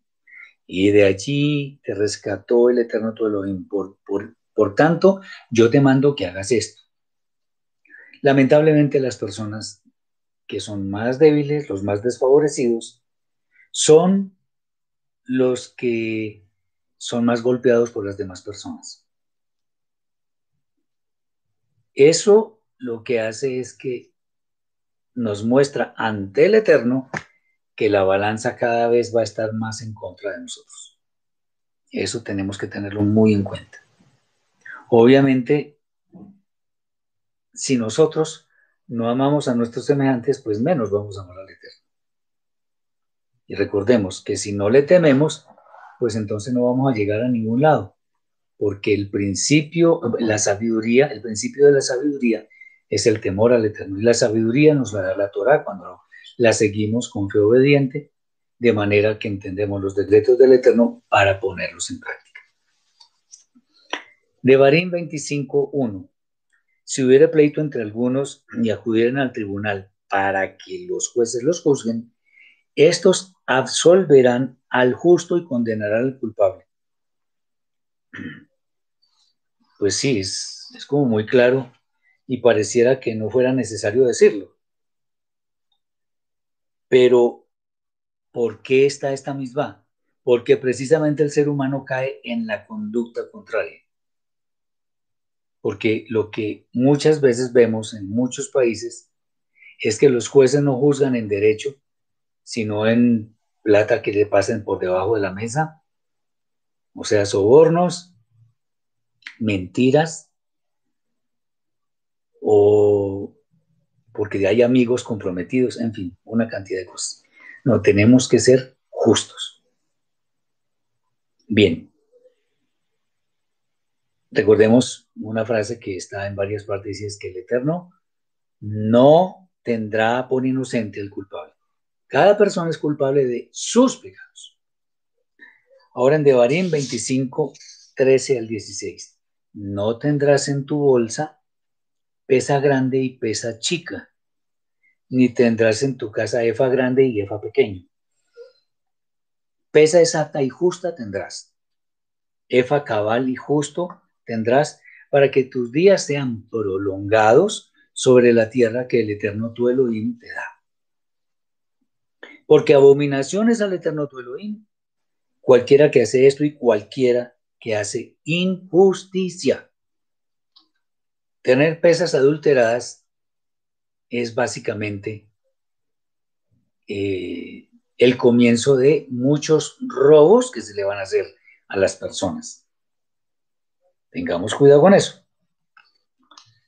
y de allí te rescató el Eterno tu Elohim. Por, por, por tanto, yo te mando que hagas esto. Lamentablemente las personas que son más débiles, los más desfavorecidos, son los que son más golpeados por las demás personas. Eso lo que hace es que nos muestra ante el Eterno que la balanza cada vez va a estar más en contra de nosotros. Eso tenemos que tenerlo muy en cuenta. Obviamente, si nosotros no amamos a nuestros semejantes, pues menos vamos a amar al Eterno. Y recordemos que si no le tememos, pues entonces no vamos a llegar a ningún lado, porque el principio, la sabiduría, el principio de la sabiduría es el temor al Eterno. Y la sabiduría nos la da la Torah cuando la seguimos con fe obediente, de manera que entendemos los decretos del Eterno para ponerlos en práctica. De Barín 25.1. Si hubiera pleito entre algunos y acudieran al tribunal para que los jueces los juzguen, estos absolverán al justo y condenarán al culpable. Pues sí, es, es como muy claro y pareciera que no fuera necesario decirlo. Pero, ¿por qué está esta misma? Porque precisamente el ser humano cae en la conducta contraria. Porque lo que muchas veces vemos en muchos países es que los jueces no juzgan en derecho, sino en plata que le pasen por debajo de la mesa, o sea, sobornos, mentiras, o porque hay amigos comprometidos, en fin, una cantidad de cosas. No, tenemos que ser justos. Bien. Recordemos una frase que está en varias partes y es que el Eterno no tendrá por inocente el culpable. Cada persona es culpable de sus pecados. Ahora en Devarim 25, 13 al 16. No tendrás en tu bolsa pesa grande y pesa chica, ni tendrás en tu casa efa grande y efa pequeño. Pesa exacta y justa tendrás. Efa cabal y justo tendrás para que tus días sean prolongados sobre la tierra que el eterno tu Elohim te da. Porque abominaciones al eterno tu Elohim, cualquiera que hace esto y cualquiera que hace injusticia. Tener pesas adulteradas es básicamente eh, el comienzo de muchos robos que se le van a hacer a las personas. Tengamos cuidado con eso.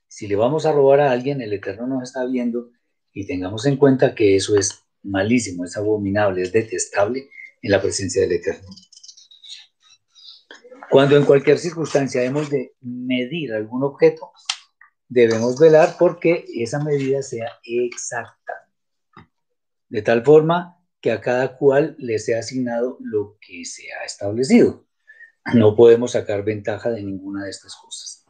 Si le vamos a robar a alguien, el Eterno nos está viendo y tengamos en cuenta que eso es malísimo, es abominable, es detestable en la presencia del Eterno. Cuando en cualquier circunstancia hemos de medir algún objeto, debemos velar porque esa medida sea exacta, de tal forma que a cada cual le sea asignado lo que se ha establecido. No podemos sacar ventaja de ninguna de estas cosas.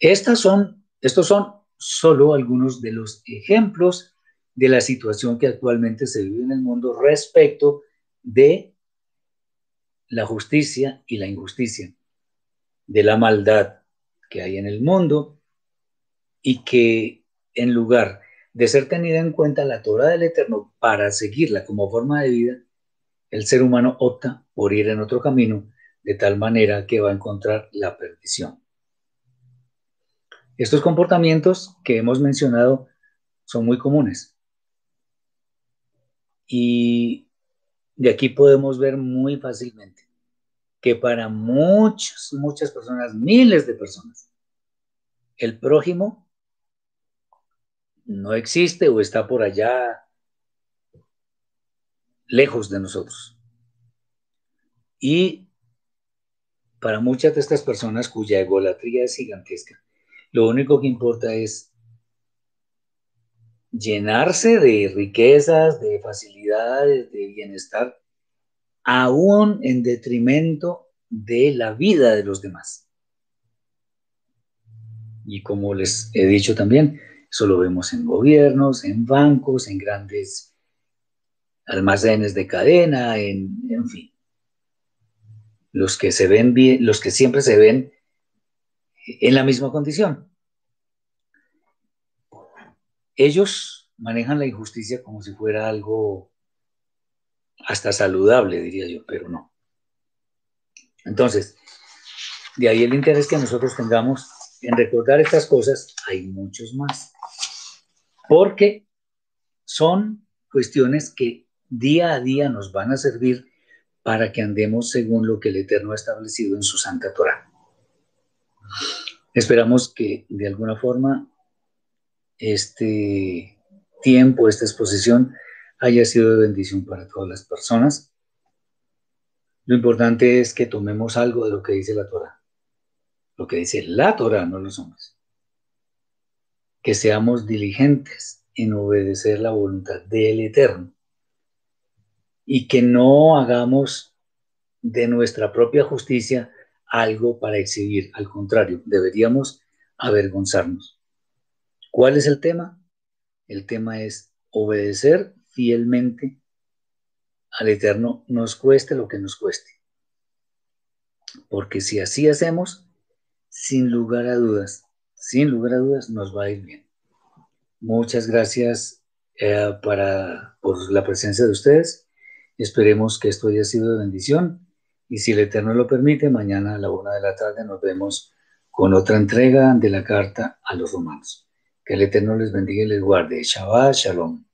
Estas son, estos son solo algunos de los ejemplos de la situación que actualmente se vive en el mundo respecto de la justicia y la injusticia, de la maldad que hay en el mundo y que en lugar de ser tenida en cuenta la Torah del Eterno para seguirla como forma de vida, el ser humano opta por ir en otro camino de tal manera que va a encontrar la perdición. Estos comportamientos que hemos mencionado son muy comunes. Y de aquí podemos ver muy fácilmente que para muchas, muchas personas, miles de personas, el prójimo no existe o está por allá lejos de nosotros. Y para muchas de estas personas cuya egolatría es gigantesca, lo único que importa es llenarse de riquezas, de facilidades, de bienestar aún en detrimento de la vida de los demás. Y como les he dicho también, eso lo vemos en gobiernos, en bancos, en grandes almacenes de cadena, en, en fin. Los que se ven bien, los que siempre se ven en la misma condición. Ellos manejan la injusticia como si fuera algo hasta saludable, diría yo, pero no. Entonces, de ahí el interés que nosotros tengamos en recordar estas cosas, hay muchos más. Porque son cuestiones que día a día nos van a servir para que andemos según lo que el Eterno ha establecido en su Santa Torah. Esperamos que de alguna forma este tiempo, esta exposición, haya sido de bendición para todas las personas. Lo importante es que tomemos algo de lo que dice la Torah. Lo que dice la Torah, no los hombres. Que seamos diligentes en obedecer la voluntad del Eterno. Y que no hagamos de nuestra propia justicia algo para exhibir. Al contrario, deberíamos avergonzarnos. ¿Cuál es el tema? El tema es obedecer fielmente al Eterno, nos cueste lo que nos cueste. Porque si así hacemos, sin lugar a dudas, sin lugar a dudas, nos va a ir bien. Muchas gracias eh, para, por la presencia de ustedes. Esperemos que esto haya sido de bendición. Y si el Eterno lo permite, mañana a la una de la tarde nos vemos con otra entrega de la carta a los romanos. Que el Eterno les bendiga y les guarde. Shabbat Shalom.